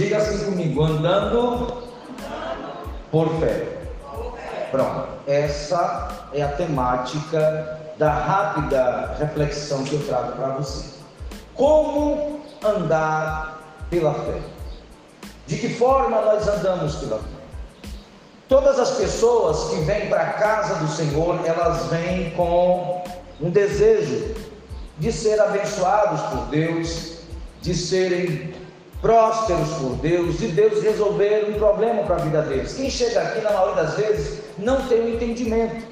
Diga assim comigo, andando por fé. Pronto, essa é a temática da rápida reflexão que eu trago para você. Como andar pela fé? De que forma nós andamos pela fé? Todas as pessoas que vêm para a casa do Senhor, elas vêm com um desejo de ser abençoados por Deus, de serem prósperos por Deus, de Deus resolver um problema para a vida deles. Quem chega aqui, na maioria das vezes, não tem o um entendimento.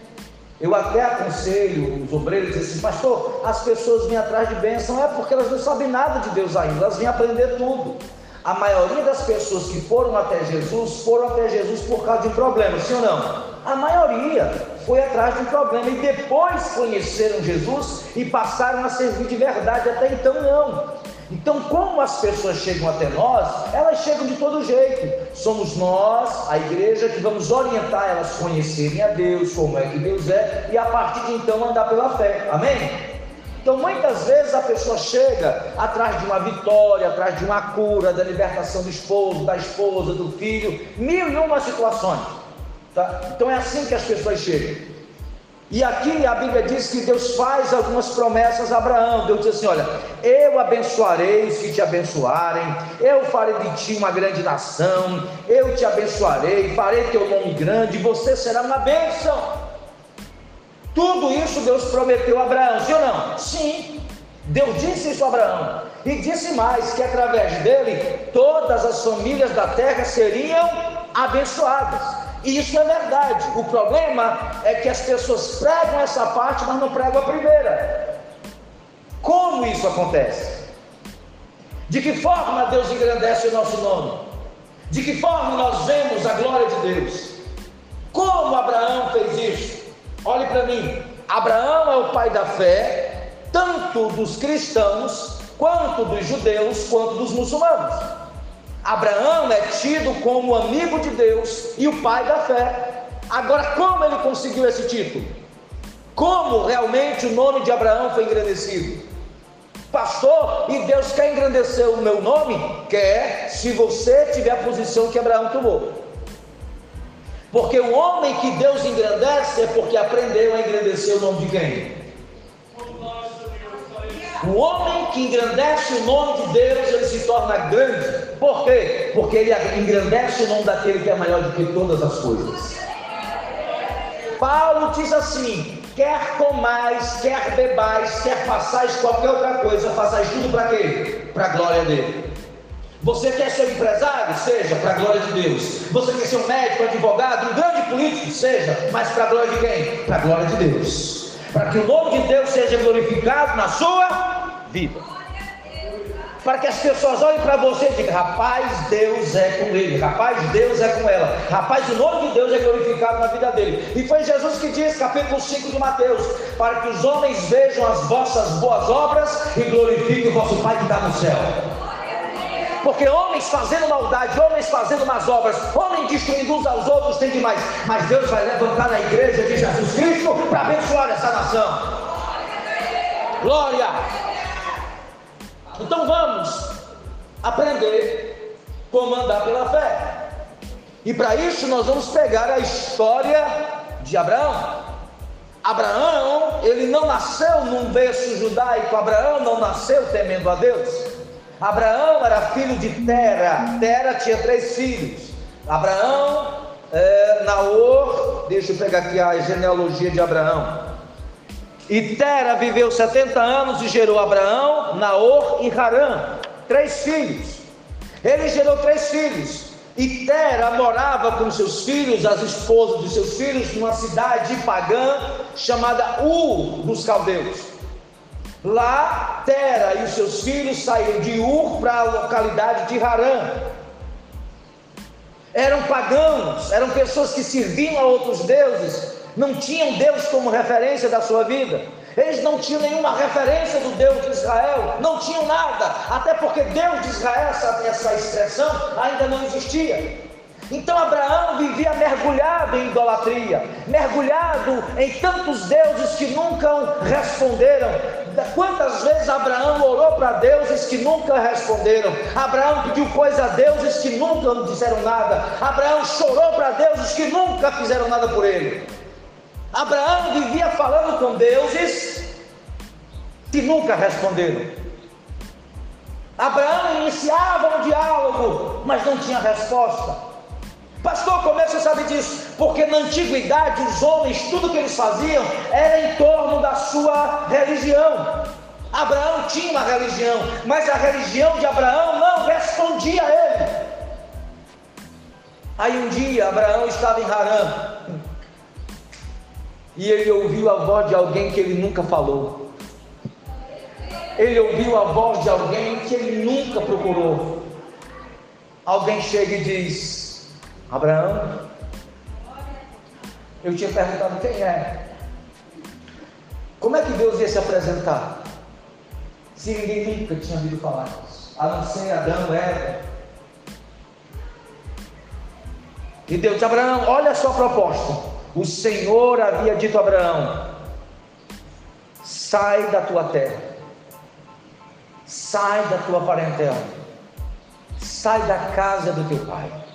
Eu até aconselho os obreiros e assim, pastor, as pessoas vêm atrás de bênção, é porque elas não sabem nada de Deus ainda, elas vêm aprender tudo. A maioria das pessoas que foram até Jesus foram até Jesus por causa de um problema, sim ou não? A maioria foi atrás de um problema e depois conheceram Jesus e passaram a servir de verdade, até então não. Então, como as pessoas chegam até nós, elas chegam de todo jeito. Somos nós, a igreja, que vamos orientar elas a conhecerem a Deus, como é que Deus é, e a partir de então andar pela fé. Amém? Então, muitas vezes a pessoa chega atrás de uma vitória, atrás de uma cura, da libertação do esposo, da esposa, do filho, mil e uma situações. Tá? Então, é assim que as pessoas chegam. E aqui a Bíblia diz que Deus faz algumas promessas a Abraão. Deus diz assim: Olha, eu abençoarei os que te abençoarem, eu farei de ti uma grande nação, eu te abençoarei, farei teu nome grande, você será uma bênção. Tudo isso Deus prometeu a Abraão, sim ou não? Sim. Deus disse isso a Abraão. E disse mais: que através dele todas as famílias da terra seriam abençoadas. E isso é verdade. O problema é que as pessoas pregam essa parte, mas não pregam a primeira. Como isso acontece? De que forma Deus engrandece o nosso nome? De que forma nós vemos a glória de Deus? Como Abraão fez isso? Olhe para mim. Abraão é o pai da fé, tanto dos cristãos, quanto dos judeus, quanto dos muçulmanos. Abraão é tido como amigo de Deus e o pai da fé. Agora, como ele conseguiu esse título? Como realmente o nome de Abraão foi engrandecido? Pastor, e Deus quer engrandecer o meu nome? Quer, se você tiver a posição que Abraão tomou. Porque o homem que Deus engrandece é porque aprendeu a engrandecer o nome de quem? O homem que engrandece o nome de Deus, ele se torna grande. Por quê? Porque ele engrandece o nome daquele que é maior do que todas as coisas. Paulo diz assim: quer comais, quer bebais, quer façais qualquer outra coisa, façais tudo para quê? Para a glória dele. Você quer ser empresário? Seja, para a glória de Deus. Você quer ser um médico, advogado, um grande político? Seja, mas para a glória de quem? Para a glória de Deus. Para que o nome de Deus seja glorificado na sua vida para que as pessoas olhem para você e digam: rapaz, Deus é com ele, rapaz, Deus é com ela, rapaz, o nome de Deus é glorificado na vida dele. E foi Jesus que disse, capítulo 5 de Mateus: para que os homens vejam as vossas boas obras e glorifiquem o vosso Pai que está no céu. Porque homens fazendo maldade, homens fazendo más obras, homens destruindo uns aos outros tem demais. Mas Deus vai levantar a igreja de Jesus Cristo para abençoar essa nação. Glória! Então vamos aprender como andar pela fé. E para isso nós vamos pegar a história de Abraão. Abraão, ele não nasceu num berço judaico, Abraão não nasceu temendo a Deus. Abraão era filho de Tera, Tera tinha três filhos. Abraão, é, Naor, deixa eu pegar aqui a genealogia de Abraão. E Tera viveu 70 anos e gerou Abraão, Naor e Harã, três filhos. Ele gerou três filhos. E Tera morava com seus filhos, as esposas de seus filhos, numa cidade pagã chamada Ur dos Caldeus. Lá, Tera e os seus filhos saíram de Ur para a localidade de Harã. Eram pagãos, eram pessoas que serviam a outros deuses, não tinham Deus como referência da sua vida, eles não tinham nenhuma referência do Deus de Israel, não tinham nada, até porque Deus de Israel, essa, essa expressão ainda não existia. Então Abraão vivia mergulhado em idolatria, mergulhado em tantos deuses que nunca responderam. Quantas vezes Abraão orou para deuses que nunca responderam? Abraão pediu coisa a deuses que nunca disseram nada. Abraão chorou para deuses que nunca fizeram nada por ele. Abraão vivia falando com deuses que nunca responderam. Abraão iniciava um diálogo, mas não tinha resposta. Pastor, como é que você sabe disso? Porque na antiguidade os homens, tudo que eles faziam era em torno da sua religião. Abraão tinha uma religião, mas a religião de Abraão não respondia a ele. Aí um dia Abraão estava em Harã e ele ouviu a voz de alguém que ele nunca falou. Ele ouviu a voz de alguém que ele nunca procurou. Alguém chega e diz: Abraão, eu tinha perguntado quem é. Como é que Deus ia se apresentar? Se ninguém nunca tinha ouvido falar disso, a não ser Adão, Eva. E Deus disse: Abraão, olha a sua proposta. O Senhor havia dito a Abraão: sai da tua terra, sai da tua parentela, sai da casa do teu pai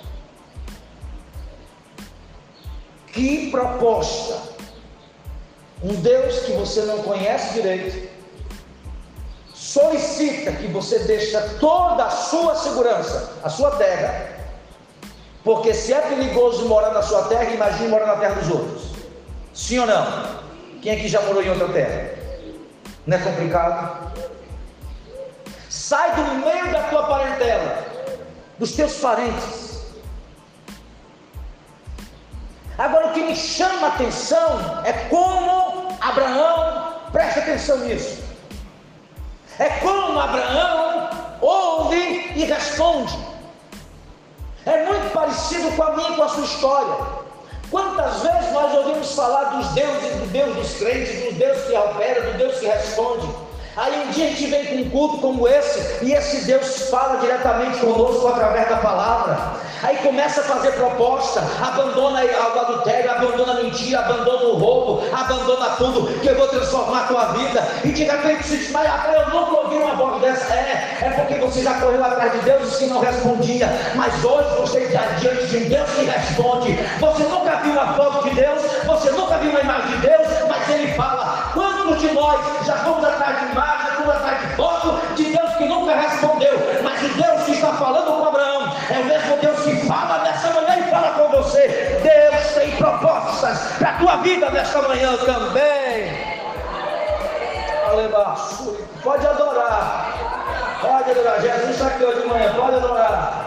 Que proposta! Um Deus que você não conhece direito, solicita que você deixe toda a sua segurança, a sua terra, porque se é perigoso morar na sua terra, imagine morar na terra dos outros. Sim ou não? Quem aqui já morou em outra terra? Não é complicado? Sai do meio da tua parentela, dos teus parentes Agora, o que me chama a atenção é como Abraão, presta atenção nisso, é como Abraão ouve e responde. É muito parecido com a minha e com a sua história. Quantas vezes nós ouvimos falar dos deuses, do Deus dos crentes, do Deus que opera, do Deus que responde? Aí um dia a gente vem com um culto como esse, e esse Deus fala diretamente conosco através da palavra. Aí começa a fazer proposta, abandona o adultério, abandona a mentira, abandona o roubo, abandona tudo, que eu vou transformar a tua vida. E de repente se diz, mas eu nunca ouvi uma voz dessa. É, é porque você já correu atrás de Deus e não respondia. Mas hoje você está diante de Deus que responde. Você nunca viu uma foto de Deus, você nunca viu uma imagem de Deus, mas ele fala. Quantos de nós já fomos atrás de imagem, já fomos atrás de foto de Deus que nunca respondeu? Mas o Deus que está falando com Abraão é o mesmo Deus que fala nessa manhã e fala com você. Deus tem propostas para a tua vida nessa manhã também. Pode adorar. Pode adorar. Jesus está aqui hoje de manhã. Pode adorar.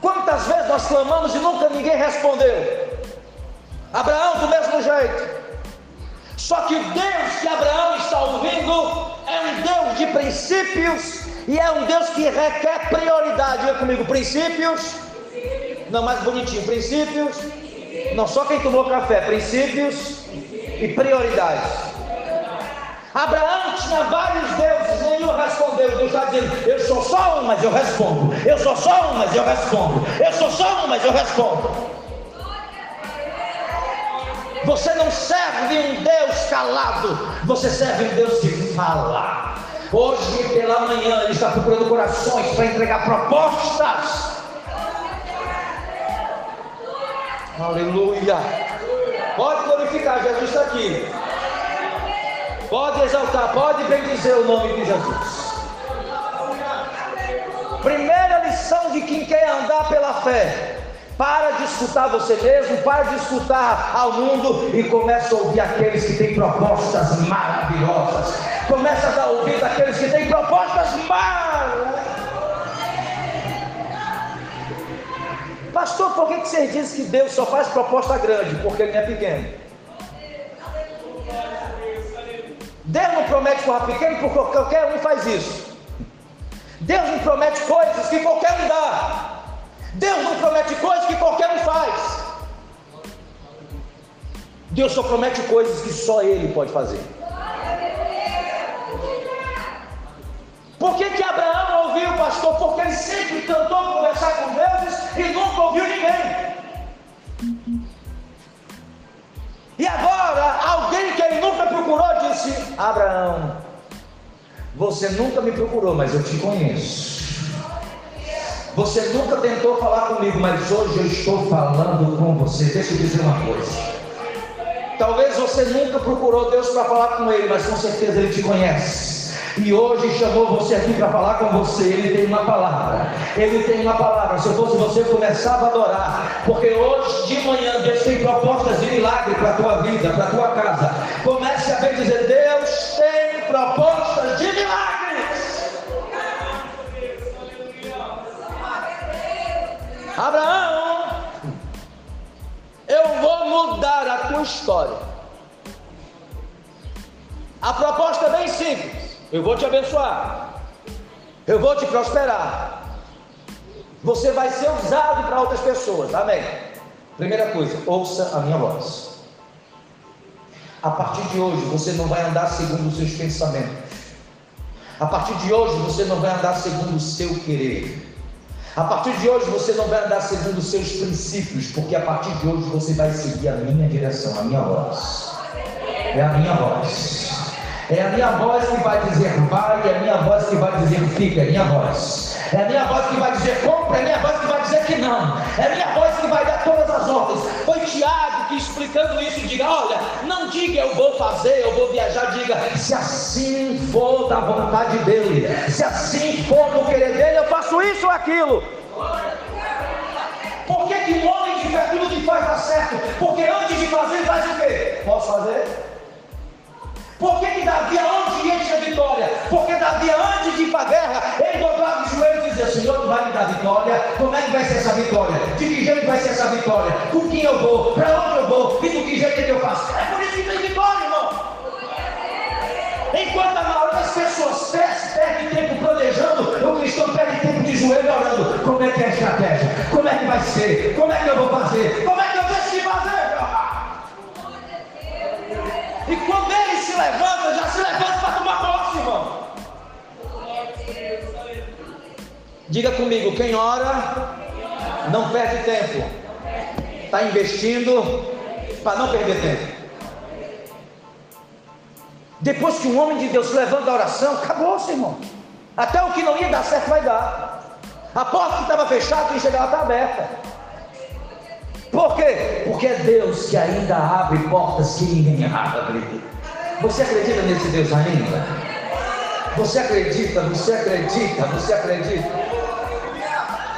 Quantas vezes nós clamamos e nunca ninguém respondeu? Abraão, do mesmo jeito. Só que o Deus que Abraão está ouvindo é um Deus de princípios e é um Deus que requer prioridade. Olha comigo, princípios. Não, mais bonitinho, princípios. Não só quem tomou café, princípios e prioridades. Abraão tinha vários deuses, nenhum respondeu. Deus está dizendo: Eu sou só um, mas eu respondo. Eu sou só um, mas eu respondo. Eu sou só um, mas eu respondo. Você não serve um Deus calado, você serve um Deus que fala. Hoje pela manhã Ele está procurando corações para entregar propostas. Aleluia. Pode glorificar, Jesus está aqui. Pode exaltar, pode bendizer o nome de Jesus. Primeira lição de quem quer andar pela fé para de escutar você mesmo, para de escutar ao mundo e começa a ouvir aqueles que têm propostas maravilhosas. Começa a ouvir daqueles que têm propostas maravilhosas. Pastor, por que você diz que Deus só faz proposta grande? Porque ele é pequeno. Deus não promete coisa pequeno porque qualquer um faz isso. Deus não promete coisas que qualquer um dá. Deus não promete coisas que qualquer um faz. Deus só promete coisas que só Ele pode fazer. Por que, que Abraão ouviu, pastor? Porque ele sempre tentou conversar com Deus e nunca ouviu ninguém. E agora, alguém que ele nunca procurou disse: Abraão, você nunca me procurou, mas eu te conheço. Você nunca tentou falar comigo, mas hoje eu estou falando com você. Deixa eu dizer uma coisa. Talvez você nunca procurou Deus para falar com Ele, mas com certeza Ele te conhece. E hoje chamou você aqui para falar com você. Ele tem uma palavra. Ele tem uma palavra. Se eu fosse você, começava a adorar. Porque hoje de manhã Deus tem propostas de milagre para a tua vida, para a tua casa. Comece história. A proposta é bem simples. Eu vou te abençoar. Eu vou te prosperar. Você vai ser usado para outras pessoas. Amém. Primeira coisa, ouça a minha voz. A partir de hoje você não vai andar segundo os seus pensamentos. A partir de hoje você não vai andar segundo o seu querer. A partir de hoje você não vai andar segundo os seus princípios, porque a partir de hoje você vai seguir a minha direção, a minha voz. É a minha voz. É a minha voz que vai dizer vai, é a minha voz que vai dizer fica, é a minha voz. É a minha voz que vai dizer compra, é a minha voz que vai dizer que não. É a minha voz que vai dar todas as ordens. Foi Tiago que explicando isso diga: olha, não diga eu vou fazer, eu vou viajar, diga se assim for da vontade dele, se assim for do querer dele, eu faço isso ou aquilo. Por que, que um homem de fé tudo que faz dar certo? Porque antes de fazer, faz o quê? Posso fazer? Por que, que Davi, aonde ia a vitória? Porque Davi, antes de ir para a guerra, ele dizia: Senhor, tu vai me dar vitória? Como é que vai ser essa vitória? De que jeito vai ser essa vitória? Com quem eu vou? Para onde eu vou? E do que jeito é que eu faço? É por isso que tem vitória, irmão. Enquanto a maioria das pessoas perde tempo planejando, o cristão perde tempo de joelho orando. Como é que é a estratégia? Como é que vai ser? Como é que eu vou fazer? Diga comigo, quem ora não perde tempo. Está investindo para não perder tempo. Depois que um homem de Deus levanta da oração, acabou-se, irmão. Até o que não ia dar certo vai dar. A porta que estava fechada, quem chegava está aberta. Por quê? Porque é Deus que ainda abre portas que ninguém abre. Você acredita nesse Deus ainda? Você acredita? Você acredita? Você acredita?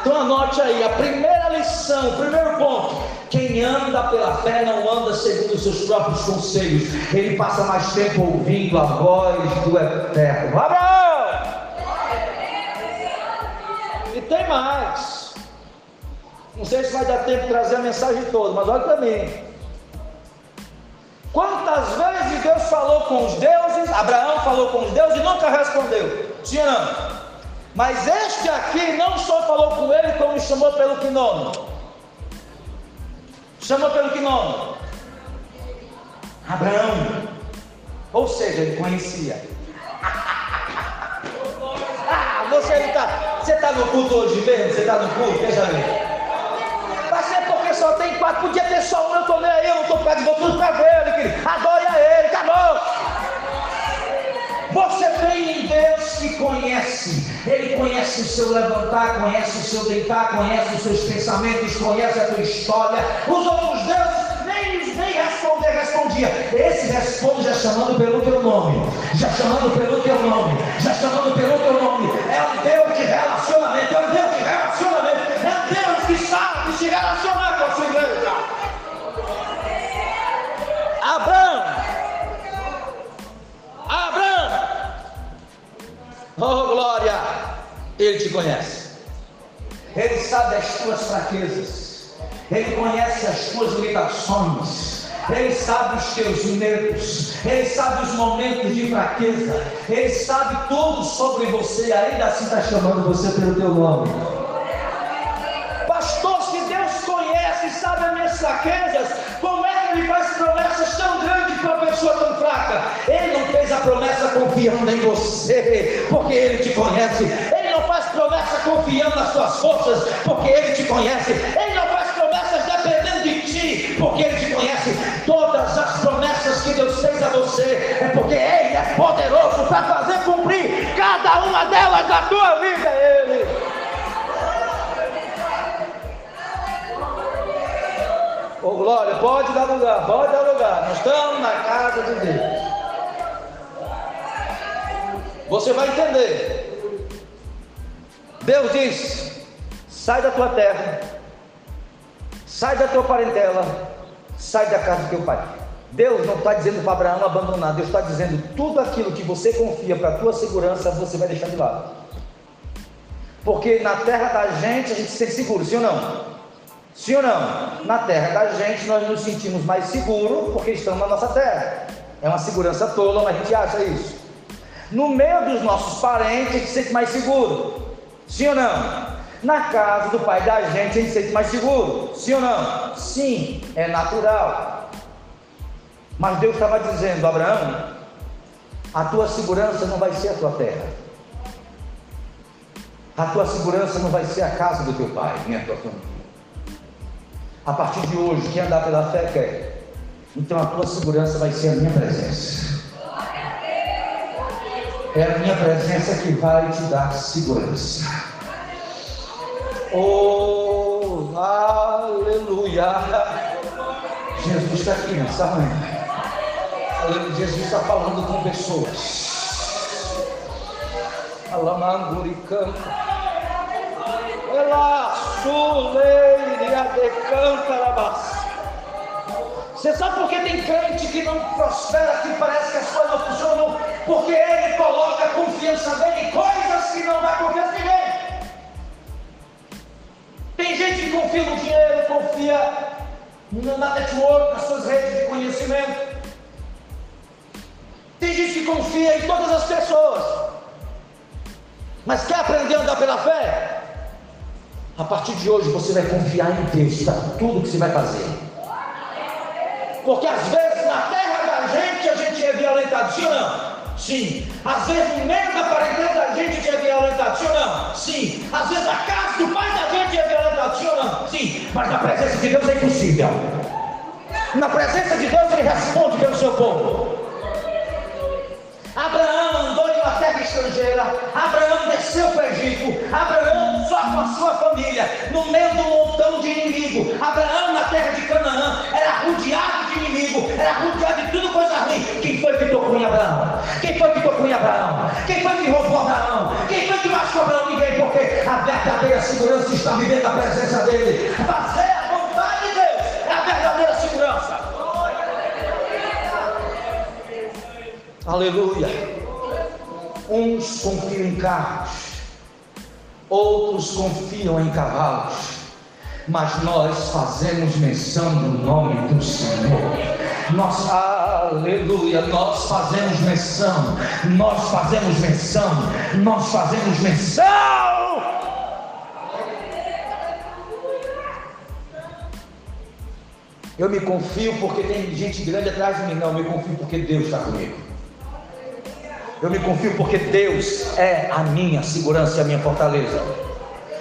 Então anote aí, a primeira lição, o primeiro ponto. Quem anda pela fé não anda segundo os seus próprios conselhos. Ele passa mais tempo ouvindo a voz do Eterno. Abraão! E tem mais. Não sei se vai dar tempo de trazer a mensagem toda, mas olha para mim. Quantas vezes Deus falou com os deuses, Abraão falou com os deuses e nunca respondeu? Ou não? Mas este aqui não só falou com ele, como chamou pelo que nome? Chamou pelo que nome? Abraão. Ou seja, ele conhecia. ah, você está você tá no culto hoje mesmo? Você está no culto? Veja aí só tem quatro, podia ter só um, eu nem aí, eu não estou causa de vocês para ver querido. Adore. Você tem em Deus que conhece, Ele conhece o seu levantar, conhece o seu deitar, conhece os seus pensamentos, conhece a tua história. Os outros deuses nem, nem responder, respondia. Esse responde já chamando pelo teu nome, já chamando pelo teu nome, já chamando pelo teu nome. É um Deus de relacionamento, é um Deus de relacionamento, é um Deus que sabe se relacionar Abraão, Abraão, oh glória, Ele te conhece, Ele sabe as tuas fraquezas, Ele conhece as tuas limitações, Ele sabe os teus medos, Ele sabe os momentos de fraqueza, Ele sabe tudo sobre você, ainda assim está chamando você pelo teu nome. Pessoa tão fraca? Ele não fez a promessa confiando em você, porque Ele te conhece. Ele não faz promessa confiando nas suas forças, porque Ele te conhece. Ele não faz promessas dependendo de ti, porque Ele te conhece. Todas as promessas que Deus fez a você é porque Ele é poderoso para fazer cumprir cada uma delas na tua vida. Oh, glória, pode dar lugar, pode dar lugar. Nós estamos na casa de Deus. Você vai entender. Deus diz: sai da tua terra, sai da tua parentela, sai da casa do teu pai. Deus não está dizendo para Abraão abandonar, Deus está dizendo tudo aquilo que você confia para a tua segurança, você vai deixar de lado. Porque na terra da gente a gente se sente seguro, sim ou não? Sim ou não? Na terra da gente nós nos sentimos mais seguros porque estamos na nossa terra. É uma segurança tola, mas a gente acha isso. No meio dos nossos parentes a gente se sente mais seguro. Sim ou não? Na casa do pai da gente a gente se sente mais seguro. Sim ou não? Sim, é natural. Mas Deus estava dizendo, Abraão, a tua segurança não vai ser a tua terra. A tua segurança não vai ser a casa do teu pai, nem a tua família. A partir de hoje, quem andar pela fé quer. Então a tua segurança vai ser a minha presença. É a minha presença que vai te dar segurança. Oh, aleluia. Jesus está aqui nessa manhã. Jesus está falando com pessoas. Alamanguricanta. Ela suleiria decanta Você sabe por que tem crente que não prospera, que parece que as coisas não funcionam? Porque ele coloca a confiança dele em coisas que não dá confiança em ninguém. Tem gente que confia no dinheiro, confia na network, nas suas redes de conhecimento. Tem gente que confia em todas as pessoas. Mas quer aprender a andar pela fé? A partir de hoje você vai confiar em Deus para tudo que você vai fazer. Porque às vezes na terra da gente a gente é violentado, sim ou não? Sim. Às vezes no meio da parentela da gente é violentado, sim ou não? Sim. Às vezes a casa do pai da gente é violentado, sim ou não? Sim. Mas na presença de Deus é impossível. Na presença de Deus ele responde pelo seu povo. Abraão estrangeira. Abraão desceu para o Egito. Abraão só com a sua família, no meio de um montão de inimigo. Abraão na terra de Canaã era rodeado de inimigo, era rodeado de tudo coisa ruim. Quem foi que tocou em Abraão? Quem foi que tocou em Abraão? Quem foi que roubou Abraão? Quem foi que machucou Abraão? Ninguém, porque a verdadeira segurança está vivendo na presença dele. Fazer a vontade de Deus é a verdadeira segurança. Aleluia. Uns confiam em carros, outros confiam em cavalos, mas nós fazemos menção do nome do Senhor. Nós, aleluia, nós fazemos menção, nós fazemos menção, nós fazemos menção. Eu me confio porque tem gente grande atrás de mim, não, eu me confio porque Deus está comigo. Eu me confio porque Deus é a minha segurança e a minha fortaleza.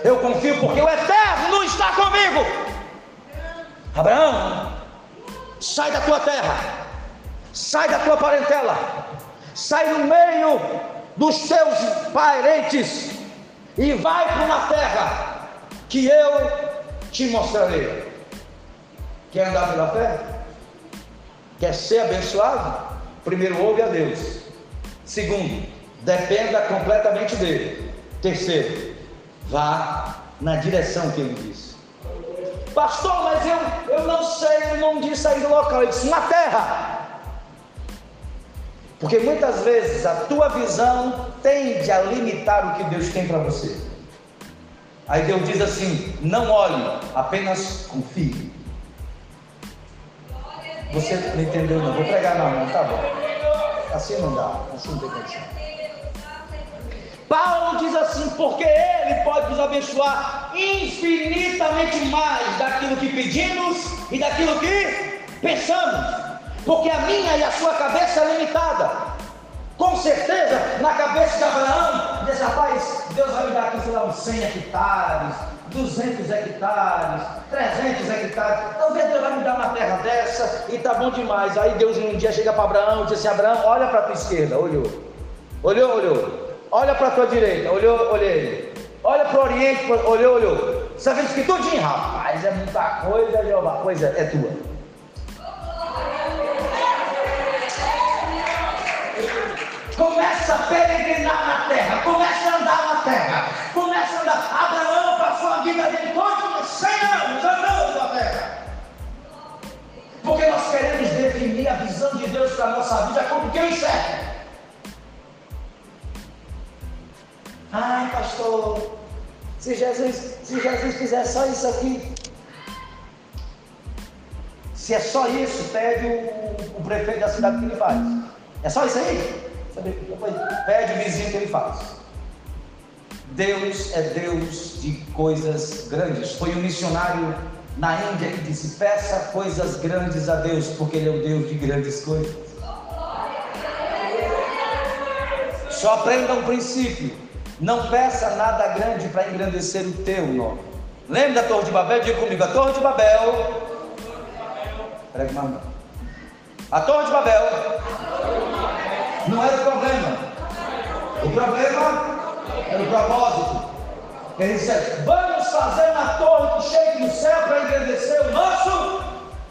Eu confio porque o Eterno está comigo. Abraão, sai da tua terra, sai da tua parentela, sai no meio dos teus parentes e vai para uma terra que eu te mostrarei. Quer andar pela fé? Quer ser abençoado? Primeiro ouve a Deus. Segundo, dependa completamente dele. Terceiro, vá na direção que ele disse. Pastor, mas eu, eu não sei, ele não disse aí do local, ele disse na terra. Porque muitas vezes a tua visão tende a limitar o que Deus tem para você. Aí Deus diz assim: não olhe, apenas confie. Você não entendeu, não? Vou pregar na mão, tá bom. Assim não dá, assim não tem condição. Paulo diz assim: porque Ele pode nos abençoar infinitamente mais daquilo que pedimos e daquilo que pensamos, porque a minha e a sua cabeça é limitada. Com certeza, na cabeça de Abraão, desse rapaz, Deus vai me dar aqui, sei lá, uns 100 hectares, 200 hectares, 300 hectares. Talvez Deus vai me dar uma terra dessa e tá bom demais. Aí Deus um dia chega para Abraão e diz assim: Abraão, olha para tua esquerda, olhou, olhou, olhou, olha para tua direita, olhou, olhei, olha para o oriente, olhou, olhou. Você vendo que tudinho, rapaz, é muita coisa, Jeová, coisa é tua. Começa a peregrinar na terra, começa a andar na terra, Porque nós queremos definir a visão de Deus para a nossa vida como quem serve. Ai, pastor, se Jesus, se Jesus fizer só isso aqui, se é só isso, pede o, o prefeito da cidade que ele faz. É só isso aí? Pede o vizinho que ele faz. Deus é Deus de coisas grandes. Foi um missionário na Índia que disse: peça coisas grandes a Deus, porque Ele é o Deus de grandes coisas. Só aprenda um princípio: não peça nada grande para engrandecer o teu nome. Lembra da Torre de Babel? Diga comigo: a Torre de Babel. A Torre de Babel não era o problema. O problema era o propósito. Ele disse: Vamos fazer uma torre que chegue no céu para engrandecer o nosso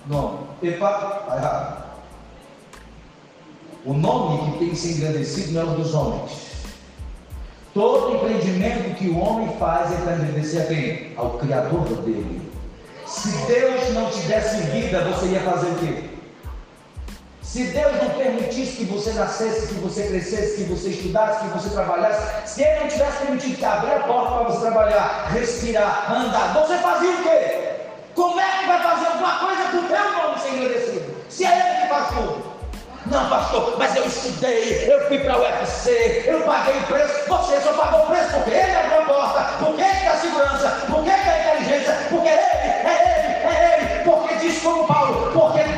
nome. Epa, está errado. O nome que tem que ser engrandecido não é o dos homens. Todo empreendimento que o homem faz é para engrandecer a quem? Ao Criador dele. Se Deus não te desse vida, você ia fazer o quê? Se Deus não permitisse que você nascesse, que você crescesse, que você estudasse, que você trabalhasse, se Ele não tivesse permitido que abrir a porta para você trabalhar, respirar, andar, você fazia o quê? Como é que vai fazer alguma coisa para o teu nome ser engrandecido? Se é Ele que faz tudo. Não, pastor, mas eu estudei, eu fui para o UFC, eu paguei o preço. Você só pagou o preço porque ele abriu a porta, porque ele dá segurança, porque ele dá inteligência, porque ele, é ele, é ele, porque diz como Paulo, porque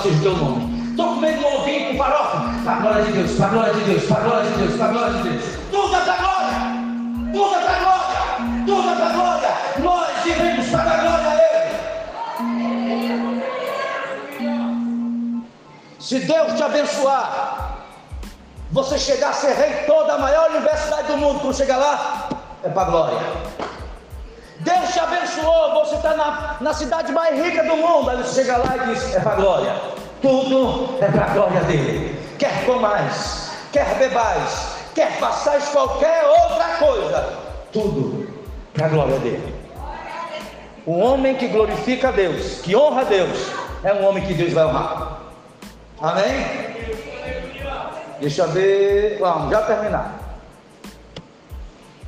Louvado seja o teu nome. Estou comendo um ovinho com farofa, para a glória de Deus, para a glória de Deus, para a glória de Deus, para a glória de Deus. Tudo é para a glória, tudo é para a glória, tudo é para a glória. Nós vivemos para a glória a Ele. Se Deus te abençoar, você chegar a ser rei toda a maior universidade do mundo, quando chegar lá, é para a glória. Deus te abençoou, você está na, na cidade mais rica do mundo. Aí você chega lá e diz: é para glória. Tudo é para a glória dele. Quer comais, quer bebais, quer façais qualquer outra coisa, tudo para a glória dele. O homem que glorifica a Deus, que honra a Deus, é um homem que Deus vai honrar. Amém? Deixa eu ver. Vamos, já terminar.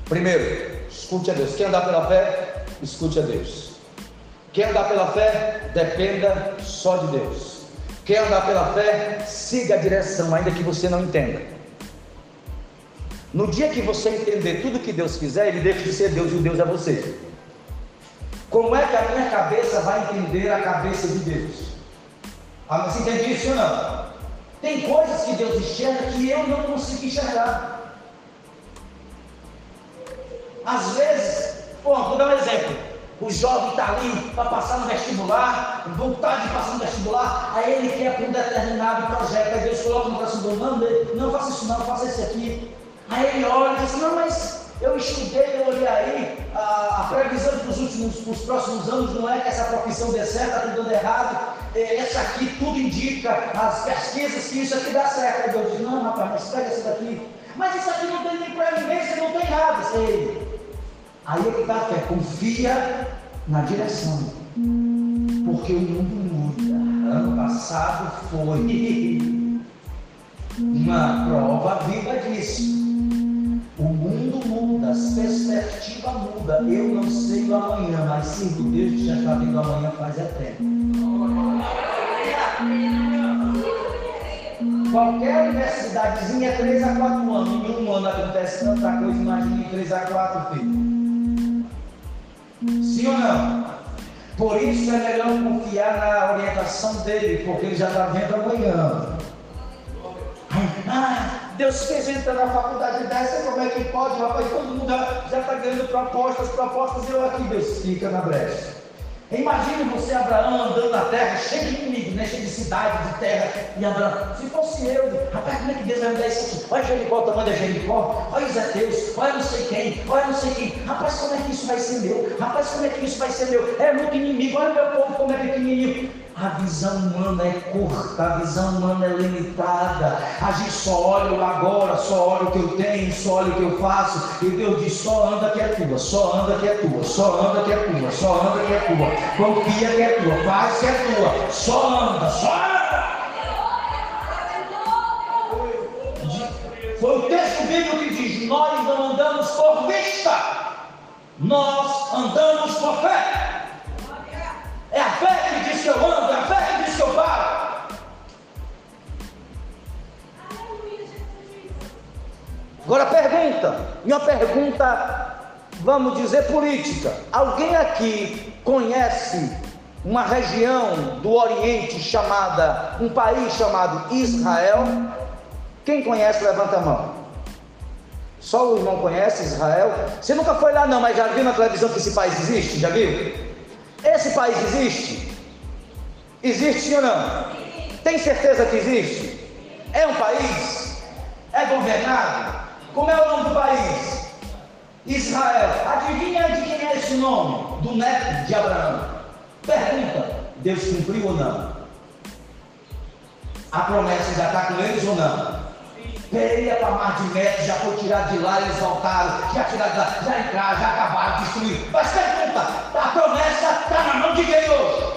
Primeiro, escute a Deus. Quem andar pela fé, escute a Deus. Quem andar pela fé, dependa só de Deus. Quem andar pela fé, siga a direção, ainda que você não entenda. No dia que você entender tudo que Deus fizer, Ele deixa de ser Deus e o Deus é você. Como é que a minha cabeça vai entender a cabeça de Deus? Ah, você entende isso ou não? Tem coisas que Deus enxerga que eu não consigo enxergar. Às vezes, pô, vou dar um exemplo. o jovem está ali para passar no vestibular, vontade de passar no vestibular, aí ele quer para um determinado projeto, aí Deus coloca no coração do não, não faça isso não, faça esse aqui. Aí ele olha e diz, não, mas eu estudei, eu olhei aí, a, a previsão para os últimos, para os próximos anos não é que essa profissão dê certo, está tudo dando errado. É, essa aqui tudo indica, as pesquisas que isso aqui dá certo. Aí Deus diz, não, rapaz, mas pega essa daqui. Mas isso aqui não tem nem previdência, não tem nada. Sei. Aí é que a fé, confia na direção. Porque o mundo muda. Ano passado foi uma prova viva disso. O mundo muda, as perspectivas mudam. Eu não sei o amanhã, mas sim o Deus que já está vendo amanhã faz é tempo. Qualquer universidadezinha é 3 a 4 anos. Em um ano acontece tanta coisa, imagina em 3 a 4, filho. Sim ou não? Por isso é melhor confiar na orientação dele, porque ele já está vendo amanhã. Ah, Deus fez entrar na faculdade dessa, como é que pode? Rapaz, todo mundo já está ganhando propostas, propostas, eu aqui, Deus fica na brecha. Imagine você, Abraão, andando na terra, cheio de inimigos, né? cheio de cidade, de terra, e Abraão, se fosse eu, rapaz, como é que Deus vai me dar isso aqui? Olha Jericó, o tamanho da Jericó, olha os olha não sei quem, olha não sei quem, rapaz, como é que isso vai ser meu? Rapaz, como é que isso vai ser meu? É muito inimigo, olha meu povo como é pequenininho. A visão humana é curta, a visão humana é limitada. A gente só olha o agora, só olha o que eu tenho, só olha o que eu faço. E Deus diz: só anda que é tua, só anda que é tua, só anda que é tua, só anda que é tua. Confia que é tua, faz que é tua, só anda, só anda. Foi o texto bíblico que diz: Nós não andamos por vista, nós andamos por fé. É a fé que diz que eu ando, é a fé que diz que eu paro. Agora pergunta, uma pergunta, vamos dizer política. Alguém aqui conhece uma região do Oriente chamada, um país chamado Israel? Quem conhece, levanta a mão. Só o irmão conhece Israel? Você nunca foi lá não, mas já viu na televisão que esse país existe? Já viu? Esse país existe? Existe sim ou não? Tem certeza que existe? É um país? É governado? Como é o nome do país? Israel. Adivinha de quem é esse nome? Do neto de Abraão. Pergunta: Deus cumpriu ou não? A promessa já está com eles ou não? Pereira para Mar de Metro, já foi tirado de lá, eles voltaram, já tiraram de lá, já entraram, já acabaram, destruíram. Mas pergunta, promessa está na mão de quem hoje?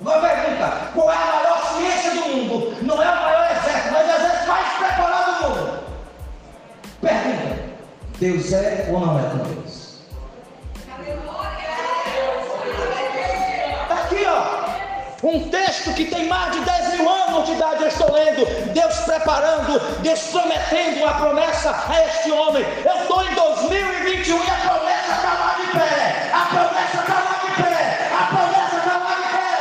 Uma pergunta, qual é a maior ciência do mundo? Não é o maior exército, mas o exército mais preparado do mundo. Pergunta, Deus é ou não é com Deus? Está aqui, ó. Um texto que tem mais de 10 mil anos de idade, eu estou lendo. Deus preparando, Deus prometendo uma promessa a este homem. Eu estou em 2021 e a promessa está lá de pé. Promessa está lá de pé. A promessa está lá de pé.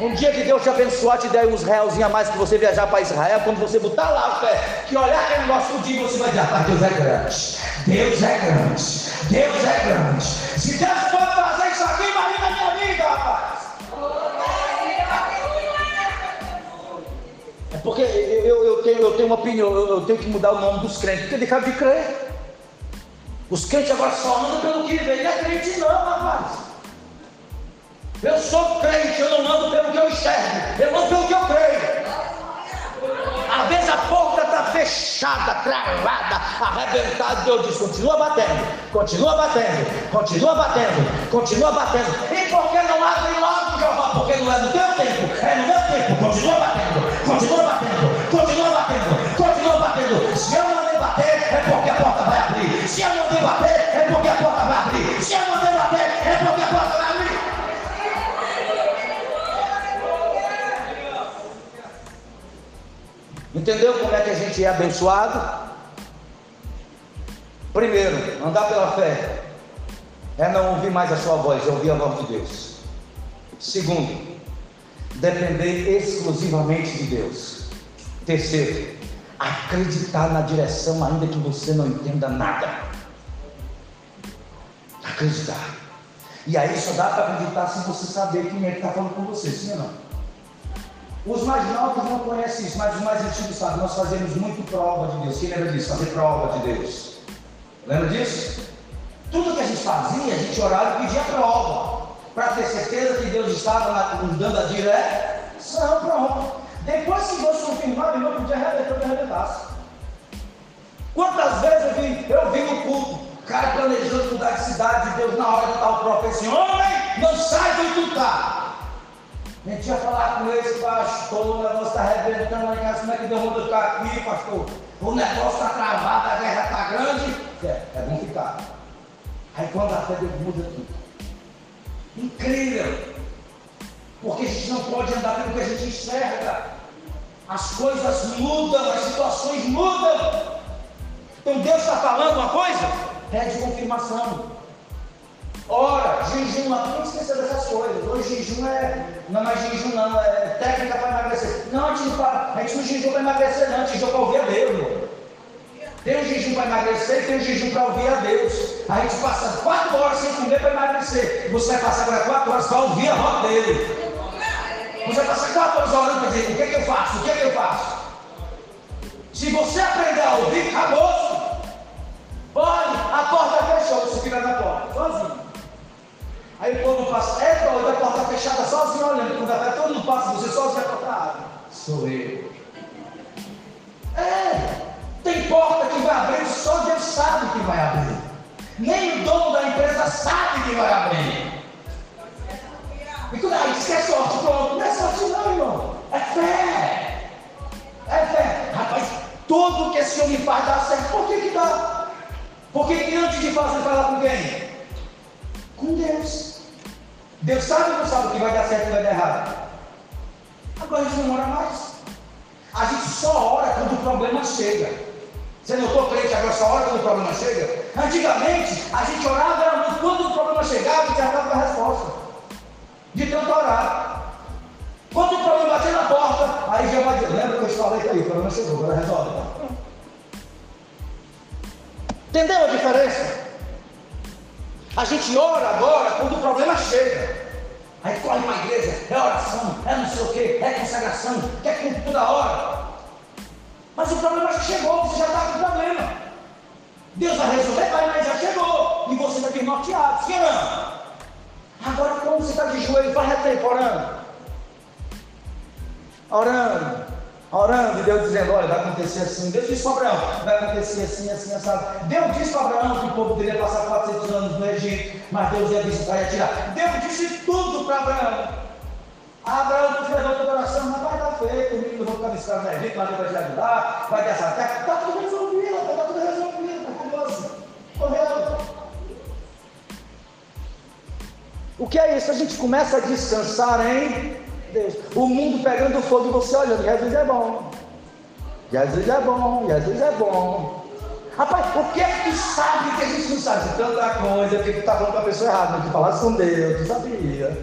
Um dia que Deus te abençoar, te der uns realzinhos a mais que você viajar para Israel, quando você botar lá o pé, que olhar aquele negócio dia, você vai dizer, Deus é grande. Deus é grande. Deus é grande. Se Deus pode fazer isso aqui, porque eu, eu, tenho, eu tenho uma opinião, eu, eu, tenho que mudar o nome dos crentes, porque deixaram de crer. Os crentes agora só andam pelo que vem, não é crente não, rapaz. Eu sou crente, eu não ando pelo que eu enxergo, eu ando pelo que eu creio. Às vezes a porta está fechada, travada, arrebentada. Deus diz: continua batendo, continua batendo, continua batendo, continua batendo. E por que não abre logo, Jeová? Porque não é no teu tempo, é no meu tempo. Continua batendo, continua batendo, Entendeu como é que a gente é abençoado? Primeiro, andar pela fé é não ouvir mais a sua voz, é ouvir a voz de Deus. Segundo, depender exclusivamente de Deus. Terceiro, Acreditar na direção, ainda que você não entenda nada. Acreditar. E aí só dá para acreditar se você saber quem é que está falando com você, sim ou não? Os mais novos não conhecem isso, mas os mais antigos sabem. Nós fazemos muito prova de Deus. Quem lembra disso? Fazer prova de Deus. Lembra disso? Tudo que a gente fazia, a gente orava e pedia prova. Para ter certeza que Deus estava nos dando a direção. Pronto. Depois que Deus confirmava, não podia arrebentar, que arrebentasse. Quantas vezes eu vi, eu vi no culto, cara planejando mudar de cidade, Deus na hora de tal profecia, homem, não sai do tu está. A gente ia falar com esse pastor, o negócio está arrebentando lá em casa, como é que Deus manda ficar aqui, pastor? O negócio está travado, a guerra está grande. É, é bom ficar. Aí quando a fé Deus muda tudo. Incrível. Porque a gente não pode andar pelo que a gente enxerga. As coisas mudam, as situações mudam. Então Deus está falando uma coisa? Pede confirmação. Ora, jejum, não tem que esquecer dessas coisas. Hoje jejum é, não é mais jejum não, é técnica para emagrecer. Não, a gente não, fala, a gente não jejum para emagrecer não, a gente jejum para ouvir a Deus. Irmão. Tem um jejum para emagrecer tem um jejum para ouvir a Deus. A gente passa quatro horas sem comer para emagrecer. Você vai passar agora quatro horas para ouvir a voz dele. Você passa quatro horas orando para dizer: o que é que eu faço? O que é que eu faço? Se você aprender a ouvir, acabou. Pode, a porta fechou, você fica na porta, sozinho. Aí o povo passa, é doido, a porta fechada sozinho olhando. Quando até todo mundo passa, você sozinho a porta abre. Sou eu. É, tem porta que vai abrir, só Deus sabe que vai abrir. Nem o dono da empresa sabe que vai abrir. E quando aí esquece sorte, pronto. Não é sorte não, irmão. É fé. É fé. Rapaz, tudo que esse homem faz dá certo. Por que que dá? Porque que antes de fazer, falar com quem? Com Deus. Deus sabe ou não sabe o que vai dar certo e vai dar errado? Agora a gente não ora mais. A gente só ora quando o problema chega. Você notou, crente, agora só ora quando o problema chega? Antigamente, a gente orava quando o problema chegava, já dava a resposta de tanto orar. Quando o problema bater na porta, aí já vai lembra que eu te falei que aí, o problema chegou, agora resolve. Entendeu a diferença? A gente ora agora quando o problema chega. Aí corre para a igreja, é oração, é não sei o que, é consagração, quer com toda hora. Mas o problema chegou, você já está com problema. Deus vai resolver, mas já chegou. E você vai ter norteado, ou não? Agora, quando você está de joelho, faz tempo orando. Orando, e Deus dizendo: Olha, vai acontecer assim. Deus disse para Abraão: Vai acontecer assim, assim, assim. Deus disse para Abraão que o povo deveria passar 400 anos no Egito, mas Deus ia visitar e ia tirar. Deus disse tudo para Abraão. Abraão não levanta o coração, mas vai dar feito, menino vou ficar cara no Egito, mas vai te ajudar, vai ter essa terra. Está tudo resolvido, está tudo resolvido, está curioso. Correu. O que é isso? A gente começa a descansar em Deus. O mundo pegando fogo e você olhando. Jesus é bom. Jesus é bom. Jesus é bom. Rapaz, o que é que tu sabe que a gente não sabe? Tanta coisa, que tu está falando com a pessoa errada, tu falasse com Deus, tu sabia.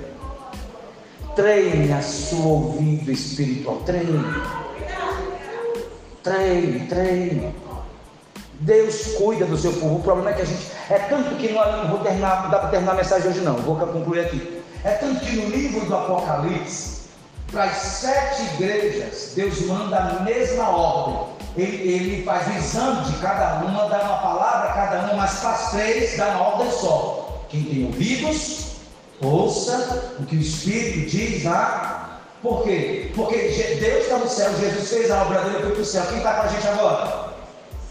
Treine a sua ouvido espiritual. Treine. Treine, treine. Deus cuida do seu povo. O problema é que a gente. É tanto que não, não vou terminar, não dá para terminar a mensagem hoje, não. Vou concluir aqui. É tanto que no livro do Apocalipse, para as sete igrejas, Deus manda a mesma ordem. Ele, ele faz o exame de cada uma, dá uma palavra a cada uma, mas para as três dá uma ordem só. Quem tem ouvidos, ouça o que o Espírito diz a. Por quê? Porque Deus está no céu, Jesus fez a obra dele, para o céu. Quem está com a gente agora?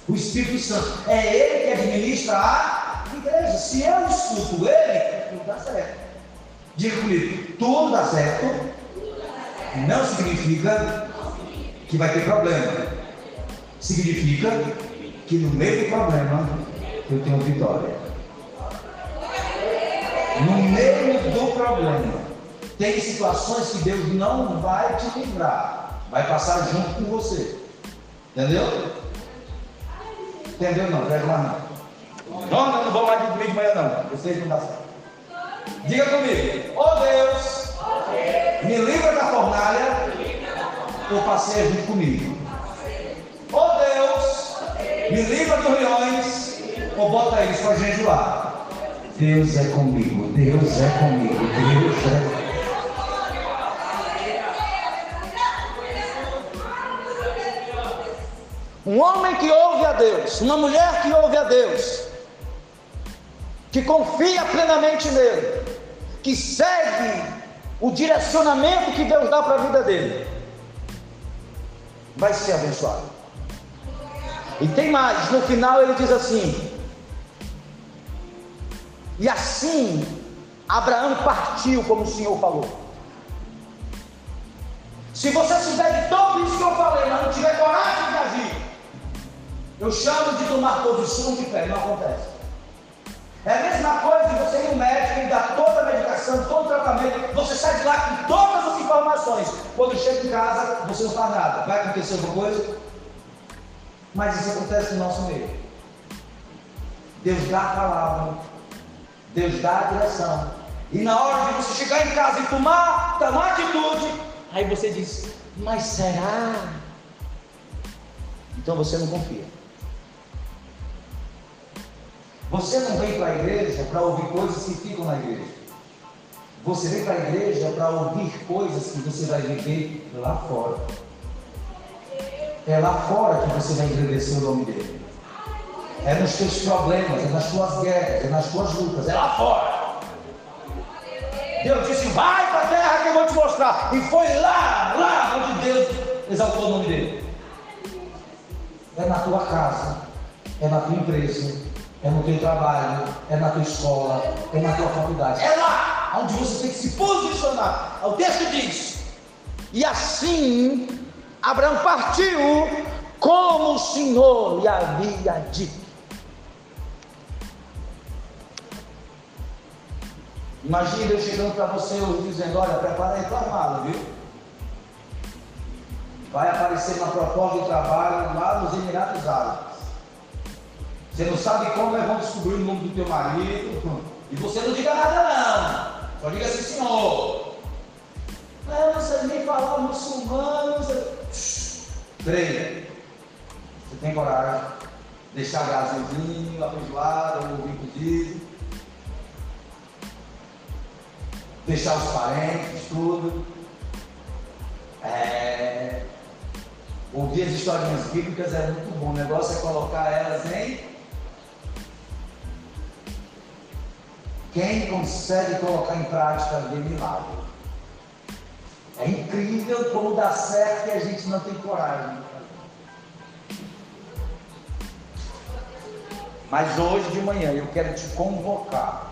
O Espírito Santo. É Ele que administra a igreja. Se eu escuto Ele, tudo dá certo. Diga comigo, tudo dá certo. Não significa que vai ter problema. Significa que no meio do problema eu tenho vitória. No meio do problema. Tem situações que Deus não vai te livrar. Vai passar junto com você. Entendeu? Entendeu não? Pega lá não. Não, não, não vou mais de domingo de manhã não. Que não dá certo. Diga comigo. Oh Deus, me livra da fornalha ou passeia junto comigo. Ó Deus, me livra dos leões, ou bota eles para jejuar. Deus é comigo, Deus é comigo, Deus é Um homem que ouve a Deus, uma mulher que ouve a Deus, que confia plenamente nele, que segue o direcionamento que Deus dá para a vida dele, vai ser abençoado. E tem mais, no final ele diz assim: E assim Abraão partiu, como o Senhor falou. Se você fizer tudo isso que eu falei, mas não tiver coragem de agir, eu chamo de tomar posição de fé, não acontece. É a mesma coisa de você ir no médico e dar toda medicação, todo o tratamento, você sai de lá com todas as informações. Quando chega em casa, você não faz nada. Vai acontecer alguma coisa? Mas isso acontece no nosso meio. Deus dá a palavra, Deus dá a direção. E na hora de você chegar em casa e tomar, tomar atitude, aí você diz, mas será? Então você não confia. Você não vem para a igreja para ouvir coisas que ficam na igreja. Você vem para a igreja para ouvir coisas que você vai viver lá fora. É lá fora que você vai engrandecer o nome dele. É nos teus problemas, é nas tuas guerras, é nas tuas lutas, é lá fora. Deus disse: vai para a terra que eu vou te mostrar. E foi lá, lá onde Deus exaltou o nome dele. É na tua casa, é na tua empresa, é no teu trabalho, é na tua escola, é na tua faculdade. É lá onde você tem que se posicionar. O texto diz: E assim Abraão partiu como o Senhor lhe havia dito. Imagina eu chegando para você hoje dizendo: Olha, prepara aí tua mala, viu? Vai aparecer uma proposta de trabalho lá nos Emirados Árabes. Você não sabe como, mas vão descobrir o nome do teu marido. E você não diga nada não. Só diga assim, senhor. Não, você nem falar muçulmano. Treina. Você tem coragem. Deixar gasozinho, abençoado, ouvir cozido. Deixar os parentes, tudo. É... Ouvir as historinhas bíblicas é muito bom. O negócio é colocar elas em Quem consegue colocar em prática vê milagre. É incrível como dá certo e a gente não tem coragem. Mas hoje de manhã eu quero te convocar.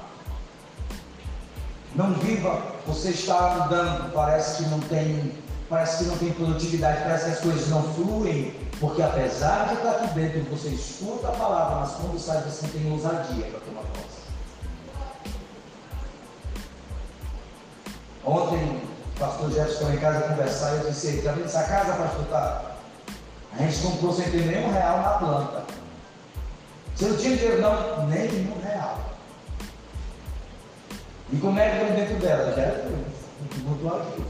Não viva, você está andando, parece que não tem, parece que não tem produtividade, parece que as coisas não fluem, porque apesar de estar aqui dentro, você escuta a palavra, mas quando sai você tem ousadia para tomar posse. Ontem, o pastor Jefferson foi em casa conversar eu disse: está vendo essa casa, pastor? Tá? A gente comprou sem ter nenhum real na planta. Você não tinha dinheiro, não? Nenhum real. E como é que foi dentro dela? Já era botou aqui.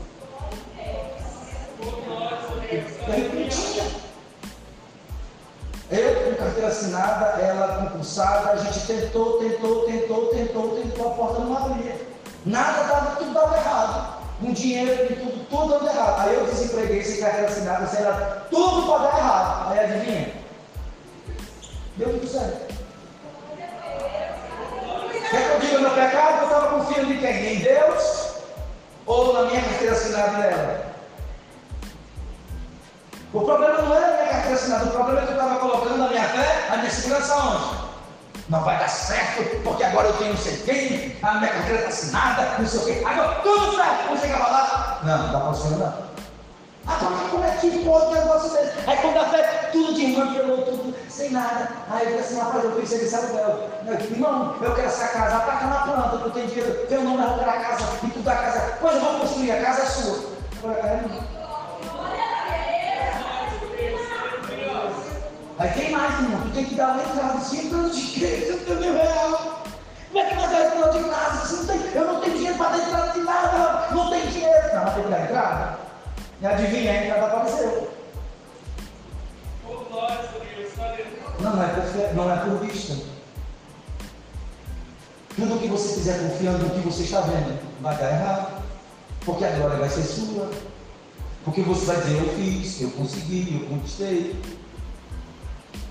Eu com carteira assinada, ela compulsada, a gente tentou, tentou, tentou, tentou, tentou, a porta não abria. Nada dava, tudo dava errado. Com dinheiro, tudo, tudo dando errado. Aí eu desempreguei sem carteira assinada, sei lá, tudo pode dar errado. Aí adivinha? Deu tudo certo. Quer que eu diga meu pecado? Eu estava confiando em quem? Em Deus ou na minha carteira assinada dela? O problema não era a minha carteira assinada, o problema é que eu estava colocando na minha fé a minha segurança onde? Não vai dar certo, porque agora eu tenho não sei quem, a minha carteira está assinada, não sei o quê. Agora tudo certo, quando chegava lá, não, não dá para você não. Ah, como é que pode um negócio desse? Aí quando a fé, tudo de irmão, tudo, sem nada. Aí eu falei assim, rapaz, eu pensei nesse aluguel. Irmão, eu quero essa casa, ataca na planta, eu tenho dinheiro, tenho o nome da casa, e tudo da casa. Pois eu vou construir, a casa é sua. Eu falei, Aí tem mais, irmão. Tu tem que dar uma entrada, cinco anos de igreja, eu tenho mil real. Como é que vai dar entrada de casa? Não tem, eu não tenho dinheiro para dar entrada de nada, não, não tem dinheiro. Não, mas tem que dar entrada. E adivinha, a entrada apareceu. fé não é por vista. Tudo que você fizer confiando no que você está vendo vai dar errado. Porque a glória vai ser sua. Porque você vai dizer, eu fiz, eu consegui, eu conquistei.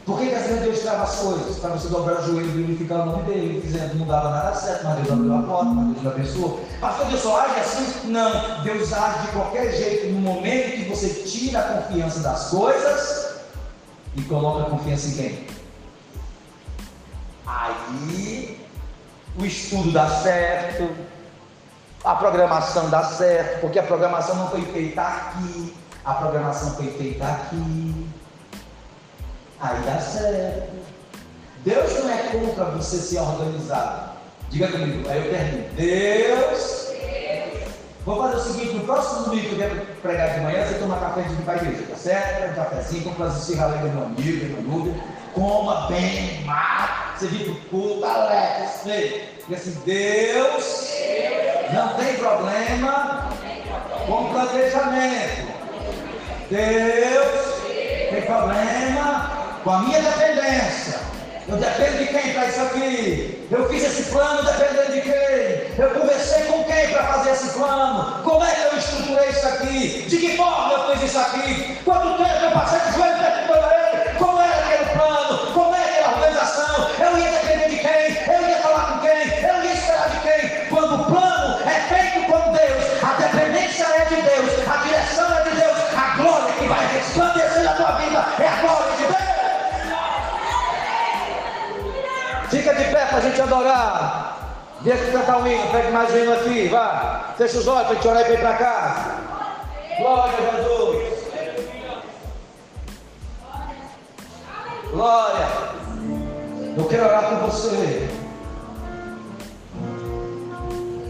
Por que, que vezes Deus trava as coisas? Para você dobrar o joelho e glorificar o nome dele, dizendo não dava nada certo, mas Deus abriu a porta, mas Deus abençoou. Pastor, Deus só age assim? Não, Deus age de qualquer jeito, no momento que você tira a confiança das coisas e coloca a confiança em quem? Aí o estudo dá certo, a programação dá certo, porque a programação não foi feita aqui, a programação foi feita aqui. Aí dá certo. Deus não é contra você se organizar. Diga comigo, aí eu termino. Deus. Vou fazer o seguinte: no próximo domingo que eu vier pregar de manhã, você toma café de para a igreja, tá certo? Pega um cafezinho, compra as esfirradas do meu amigo, do meu núcleo, coma bem, mata, você vem pro culto, alegre, e assim, Deus não tem problema com planejamento. Deus tem problema com a minha dependência. Eu dependo de quem para isso aqui? Eu fiz esse plano dependendo de quem? Eu conversei com quem para fazer esse plano? Como é que eu estruturei isso aqui? De que forma eu fiz isso aqui? Quanto tempo eu passei de joelho a gente adorar. Vem aqui cantar um hino, pede mais um hino aqui, vá. Fecha os olhos para a gente orar e vir para casa. Glória a Jesus. Glória. Eu quero orar por você.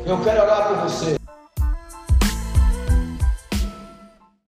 Eu quero orar por você.